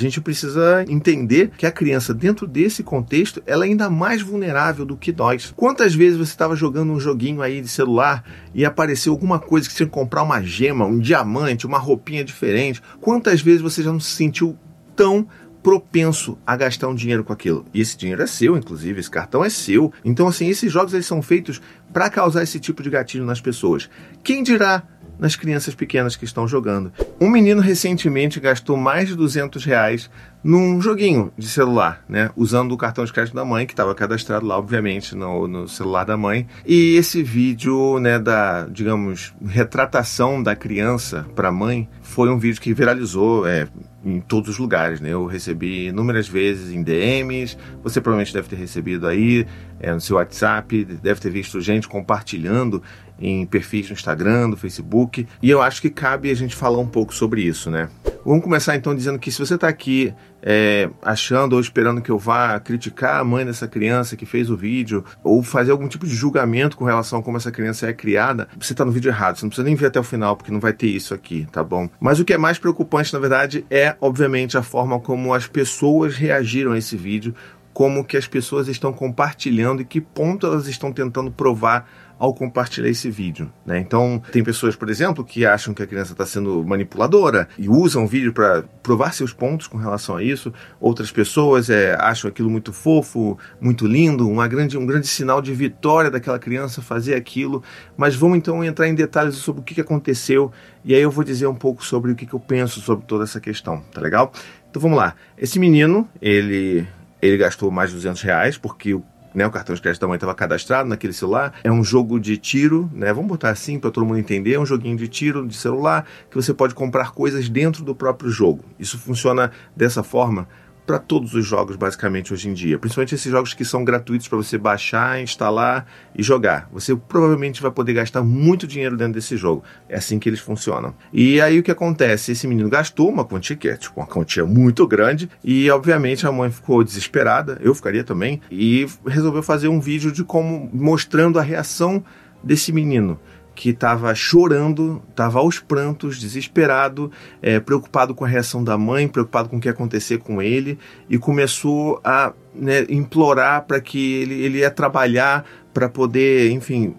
A gente precisa entender que a criança, dentro desse contexto, ela é ainda mais vulnerável do que nós. Quantas vezes você estava jogando um joguinho aí de celular e apareceu alguma coisa que você tinha que comprar uma gema, um diamante, uma roupinha diferente? Quantas vezes você já não se sentiu tão propenso a gastar um dinheiro com aquilo. E esse dinheiro é seu, inclusive, esse cartão é seu. Então, assim, esses jogos eles são feitos para causar esse tipo de gatilho nas pessoas. Quem dirá nas crianças pequenas que estão jogando. Um menino recentemente gastou mais de 200 reais num joguinho de celular, né? Usando o cartão de crédito da mãe, que estava cadastrado lá, obviamente, no, no, celular da mãe. E esse vídeo, né, da, digamos, retratação da criança para a mãe, foi um vídeo que viralizou é, em todos os lugares, né? Eu recebi inúmeras vezes em DMs, você provavelmente deve ter recebido aí é, no seu WhatsApp, deve ter visto gente compartilhando em perfis no Instagram, no Facebook, e eu acho que cabe a gente falar um pouco sobre isso, né? Vamos começar então dizendo que se você está aqui é, achando ou esperando que eu vá criticar a mãe dessa criança que fez o vídeo, ou fazer algum tipo de julgamento com relação a como essa criança é criada, você está no vídeo errado. Você não precisa nem ver até o final, porque não vai ter isso aqui, tá bom? Mas o que é mais preocupante, na verdade, é, obviamente, a forma como as pessoas reagiram a esse vídeo, como que as pessoas estão compartilhando e que ponto elas estão tentando provar ao compartilhar esse vídeo. Né? Então, tem pessoas, por exemplo, que acham que a criança está sendo manipuladora e usam o vídeo para provar seus pontos com relação a isso. Outras pessoas é, acham aquilo muito fofo, muito lindo, uma grande, um grande sinal de vitória daquela criança fazer aquilo. Mas vamos então entrar em detalhes sobre o que, aconteceu e aí eu vou dizer um pouco sobre o que, que eu penso sobre toda essa questão, tá legal? Então vamos lá. Esse menino, ele ele gastou mais de 200 reais, porque o né, o cartão de crédito da mãe estava cadastrado naquele celular. É um jogo de tiro, né? Vamos botar assim para todo mundo entender. É um joguinho de tiro de celular que você pode comprar coisas dentro do próprio jogo. Isso funciona dessa forma para todos os jogos, basicamente, hoje em dia. Principalmente esses jogos que são gratuitos para você baixar, instalar e jogar. Você provavelmente vai poder gastar muito dinheiro dentro desse jogo. É assim que eles funcionam. E aí o que acontece? Esse menino gastou uma quantia que é tipo uma quantia muito grande e, obviamente, a mãe ficou desesperada. Eu ficaria também. E resolveu fazer um vídeo de como mostrando a reação desse menino que estava chorando, estava aos prantos, desesperado, é, preocupado com a reação da mãe, preocupado com o que ia acontecer com ele, e começou a né, implorar para que ele, ele ia trabalhar para poder, enfim,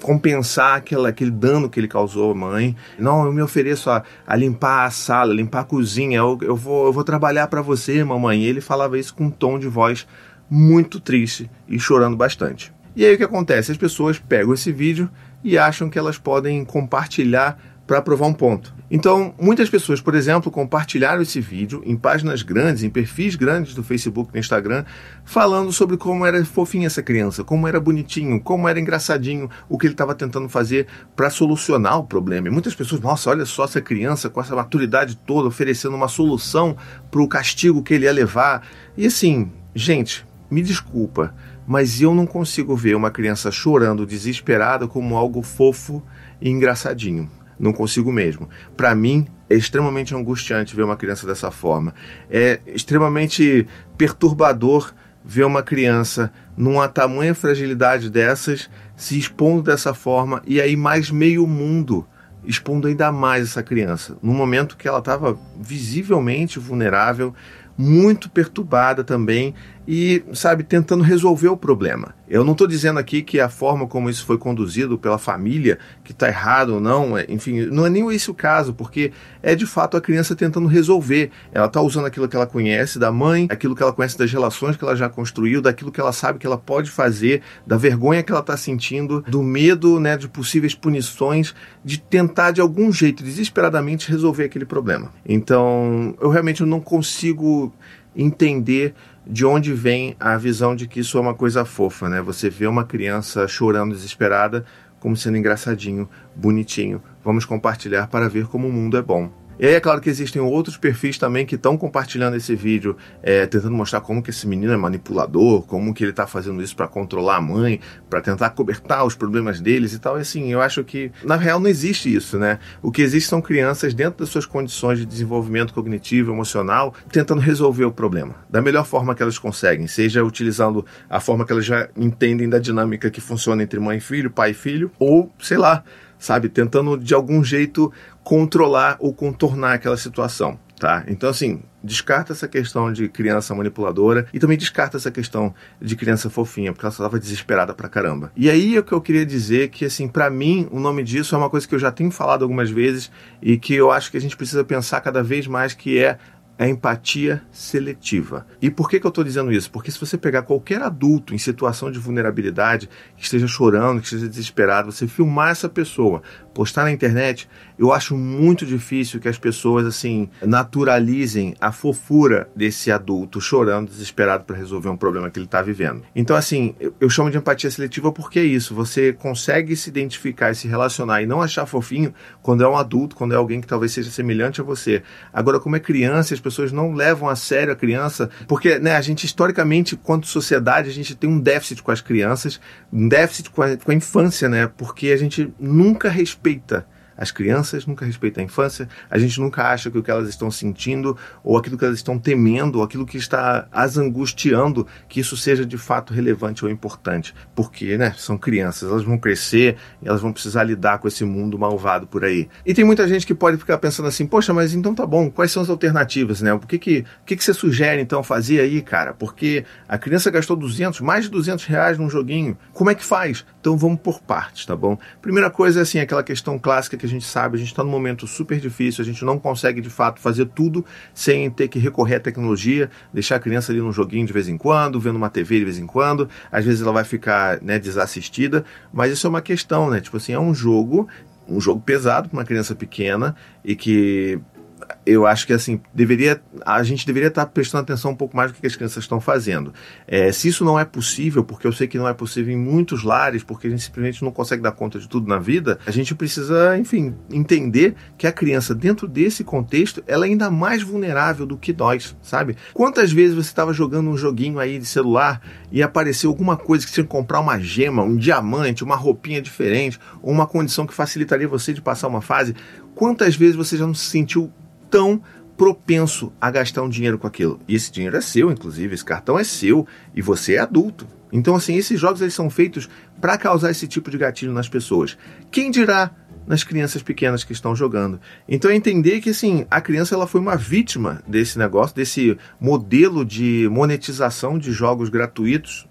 compensar aquela, aquele dano que ele causou à mãe. Não, eu me ofereço a, a limpar a sala, limpar a cozinha, eu, eu vou, eu vou trabalhar para você, mamãe. E ele falava isso com um tom de voz muito triste e chorando bastante. E aí o que acontece? As pessoas pegam esse vídeo e acham que elas podem compartilhar para provar um ponto. Então, muitas pessoas, por exemplo, compartilharam esse vídeo em páginas grandes, em perfis grandes do Facebook do Instagram, falando sobre como era fofinha essa criança, como era bonitinho, como era engraçadinho o que ele estava tentando fazer para solucionar o problema. E muitas pessoas, nossa, olha só essa criança com essa maturidade toda oferecendo uma solução para o castigo que ele ia levar. E assim, gente, me desculpa, mas eu não consigo ver uma criança chorando desesperada como algo fofo e engraçadinho. Não consigo mesmo. Para mim, é extremamente angustiante ver uma criança dessa forma. É extremamente perturbador ver uma criança numa tamanha fragilidade dessas se expondo dessa forma e aí mais meio mundo expondo ainda mais essa criança, no momento que ela estava visivelmente vulnerável, muito perturbada também e, sabe, tentando resolver o problema. Eu não estou dizendo aqui que a forma como isso foi conduzido pela família, que está errado ou não, é, enfim, não é nem esse o caso, porque é de fato a criança tentando resolver. Ela está usando aquilo que ela conhece da mãe, aquilo que ela conhece das relações que ela já construiu, daquilo que ela sabe que ela pode fazer, da vergonha que ela está sentindo, do medo né, de possíveis punições, de tentar de algum jeito, desesperadamente, resolver aquele problema. Então, eu realmente não consigo entender de onde vem a visão de que isso é uma coisa fofa, né? Você vê uma criança chorando desesperada como sendo engraçadinho, bonitinho. Vamos compartilhar para ver como o mundo é bom. E aí é claro que existem outros perfis também que estão compartilhando esse vídeo, é, tentando mostrar como que esse menino é manipulador, como que ele está fazendo isso para controlar a mãe, para tentar cobertar os problemas deles e tal. E assim, eu acho que na real não existe isso, né? O que existe são crianças dentro das suas condições de desenvolvimento cognitivo, emocional, tentando resolver o problema da melhor forma que elas conseguem, seja utilizando a forma que elas já entendem da dinâmica que funciona entre mãe e filho, pai e filho, ou sei lá, sabe, tentando de algum jeito controlar ou contornar aquela situação. tá? Então, assim, descarta essa questão de criança manipuladora e também descarta essa questão de criança fofinha, porque ela estava desesperada pra caramba. E aí é o que eu queria dizer que, assim, para mim, o nome disso é uma coisa que eu já tenho falado algumas vezes e que eu acho que a gente precisa pensar cada vez mais, que é a empatia seletiva. E por que, que eu estou dizendo isso? Porque se você pegar qualquer adulto em situação de vulnerabilidade, que esteja chorando, que esteja desesperado, você filmar essa pessoa, postar na internet, eu acho muito difícil que as pessoas assim naturalizem a fofura desse adulto chorando, desesperado para resolver um problema que ele está vivendo. Então, assim, eu, eu, chamo de empatia seletiva porque é isso. Você consegue se identificar e se relacionar e não achar fofinho quando é um adulto, quando é alguém que talvez seja semelhante a você. Agora, como é criança, pessoas não levam a sério a criança, porque né, a gente historicamente, quanto sociedade, a gente tem um déficit com as crianças, um déficit com a, com a infância, né? Porque a gente nunca respeita as crianças, nunca respeita a infância, a gente nunca acha que o que elas estão sentindo, ou aquilo que elas estão temendo, ou aquilo que está as angustiando, que isso seja de fato relevante ou importante. Porque, né, são crianças, elas vão crescer elas vão precisar lidar com esse mundo malvado por aí. E tem muita gente que pode ficar pensando assim, poxa, mas então tá bom, quais são as alternativas, né? O que que, que, que você sugere então fazer aí, cara? Porque a criança gastou 200, mais de 200 reais num joguinho, como é que faz? Então vamos por partes, tá bom? Primeira coisa é assim, aquela questão clássica que a gente sabe, a gente está num momento super difícil, a gente não consegue de fato fazer tudo sem ter que recorrer à tecnologia, deixar a criança ali num joguinho de vez em quando, vendo uma TV de vez em quando, às vezes ela vai ficar né, desassistida, mas isso é uma questão, né? Tipo assim, é um jogo um jogo pesado para uma criança pequena e que eu acho que assim deveria a gente deveria estar prestando atenção um pouco mais no que as crianças estão fazendo. É, se isso não é possível, porque eu sei que não é possível em muitos lares, porque a gente simplesmente não consegue dar conta de tudo na vida, a gente precisa, enfim, entender que a criança dentro desse contexto ela é ainda mais vulnerável do que nós, sabe? Quantas vezes você estava jogando um joguinho aí de celular e apareceu alguma coisa que você tinha que comprar uma gema, um diamante, uma roupinha diferente, ou uma condição que facilitaria você de passar uma fase? Quantas vezes você já não se sentiu tão propenso a gastar um dinheiro com aquilo. E esse dinheiro é seu, inclusive, esse cartão é seu e você é adulto. Então, assim, esses jogos eles são feitos para causar esse tipo de gatilho nas pessoas. Quem dirá nas crianças pequenas que estão jogando? Então, é entender que, assim, a criança ela foi uma vítima desse negócio, desse modelo de monetização de jogos gratuitos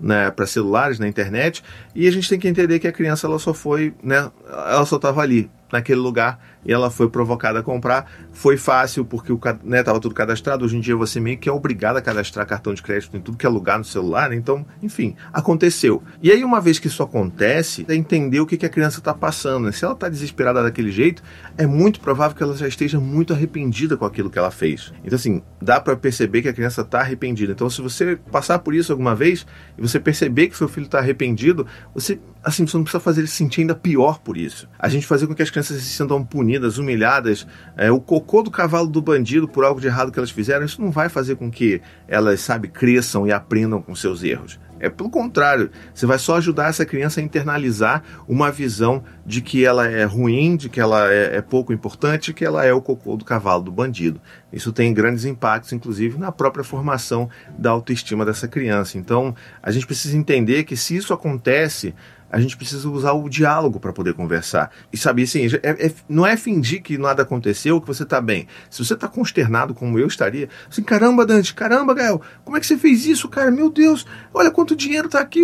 né, para celulares na internet e a gente tem que entender que a criança ela só foi né, ela só estava ali naquele lugar ela foi provocada a comprar. Foi fácil porque o né, tava tudo cadastrado. Hoje em dia você meio que é obrigado a cadastrar cartão de crédito em tudo que é lugar no celular, né? então, enfim, aconteceu. E aí uma vez que isso acontece, é entender o que, que a criança está passando. Né? Se ela está desesperada daquele jeito, é muito provável que ela já esteja muito arrependida com aquilo que ela fez. Então assim, dá para perceber que a criança está arrependida. Então se você passar por isso alguma vez e você perceber que seu filho está arrependido, você assim, você não precisa fazer ele se sentir ainda pior por isso. A gente fazer com que as crianças se sintam punidas, humilhadas, é, o cocô do cavalo do bandido por algo de errado que elas fizeram, isso não vai fazer com que elas, sabe, cresçam e aprendam com seus erros. É pelo contrário, você vai só ajudar essa criança a internalizar uma visão de que ela é ruim, de que ela é, é, pouco importante, que ela é o cocô do cavalo do bandido. Isso tem grandes impactos, inclusive, na própria formação da autoestima dessa criança. Então, a gente precisa entender que se isso acontece, a gente precisa usar o diálogo para poder conversar. E saber assim, é, é, não é fingir que nada aconteceu, que você está bem. Se você está consternado como eu estaria, assim, caramba, Dante, caramba, Gael, como é que você fez isso, cara? Meu Deus, olha quanto dinheiro está aqui,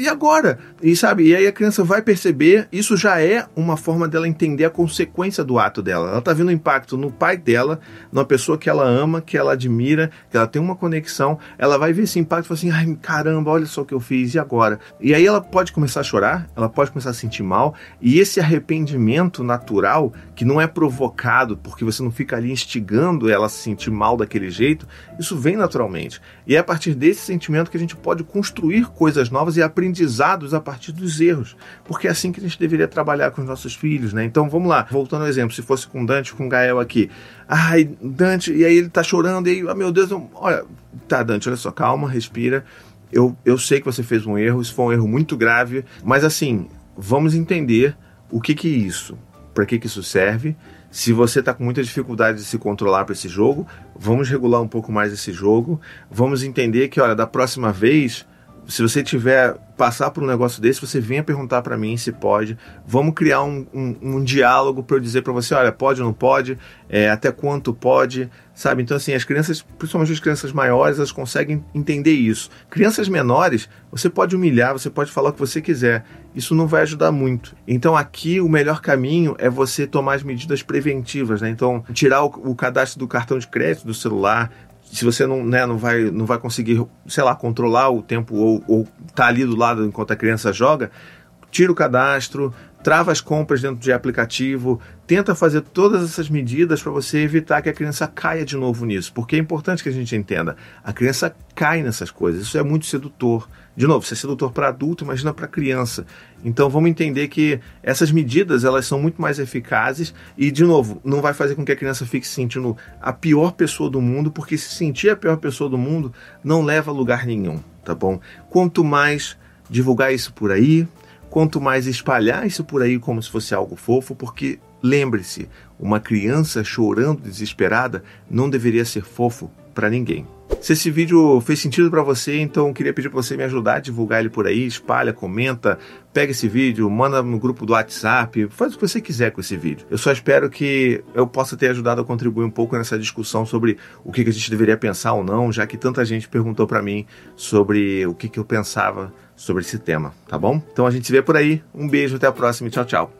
e agora? E sabe, e aí a criança vai perceber, isso já é uma forma dela entender a consequência do ato dela. Ela está vendo o impacto no pai dela, numa pessoa que ela ama, que ela admira, que ela tem uma conexão, ela vai ver esse impacto e falar assim, ai, caramba, olha só o que eu fiz, e agora? E aí ela pode começar a chorar, ela pode começar a sentir mal, e esse arrependimento natural, que não é provocado porque você não fica ali instigando ela a se sentir mal daquele jeito, isso vem naturalmente. E é a partir desse sentimento que a gente pode construir coisas novas e aprendizados a partir dos erros, porque é assim que a gente deveria trabalhar com os nossos filhos, né? Então vamos lá, voltando ao exemplo, se fosse com Dante, com Gael aqui. Ai, Dante, e aí ele tá chorando, e aí, oh, meu Deus, eu, olha, tá, Dante, olha só, calma, respira eu, eu sei que você fez um erro, isso foi um erro muito grave, mas assim, vamos entender o que que é isso, para que que isso serve. Se você está com muita dificuldade de se controlar para esse jogo, vamos regular um pouco mais esse jogo. Vamos entender que, olha, da próxima vez se você tiver passar por um negócio desse, você venha perguntar para mim se pode. Vamos criar um, um, um diálogo para eu dizer para você, olha, pode ou não pode, é, até quanto pode, sabe? Então, assim, as crianças, principalmente as crianças maiores, elas conseguem entender isso. Crianças menores, você pode humilhar, você pode falar o que você quiser. Isso não vai ajudar muito. Então, aqui, o melhor caminho é você tomar as medidas preventivas, né? Então, tirar o, o cadastro do cartão de crédito do celular, se você não, né, não, vai, não vai conseguir, sei lá, controlar o tempo ou, ou tá ali do lado enquanto a criança joga, tira o cadastro, trava as compras dentro de aplicativo, tenta fazer todas essas medidas para você evitar que a criança caia de novo nisso, porque é importante que a gente entenda, a criança cai nessas coisas, isso é muito sedutor. De novo, se é sedutor para adulto, imagina para criança. Então vamos entender que essas medidas elas são muito mais eficazes e de novo, não vai fazer com que a criança fique se sentindo a pior pessoa do mundo, porque se sentir a pior pessoa do mundo não leva a lugar nenhum, tá bom? Quanto mais divulgar isso por aí, quanto mais espalhar isso por aí como se fosse algo fofo, porque lembre-se, uma criança chorando desesperada não deveria ser fofo para ninguém. Se esse vídeo fez sentido para você, então queria pedir para você me ajudar a divulgar ele por aí, espalha, comenta, pega esse vídeo, manda no grupo do WhatsApp, faz o que você quiser com esse vídeo. Eu só espero que eu possa ter ajudado a contribuir um pouco nessa discussão sobre o que a gente deveria pensar ou não, já que tanta gente perguntou para mim sobre o que eu pensava sobre esse tema, tá bom? Então a gente se vê por aí. Um beijo, até a próxima e tchau, tchau.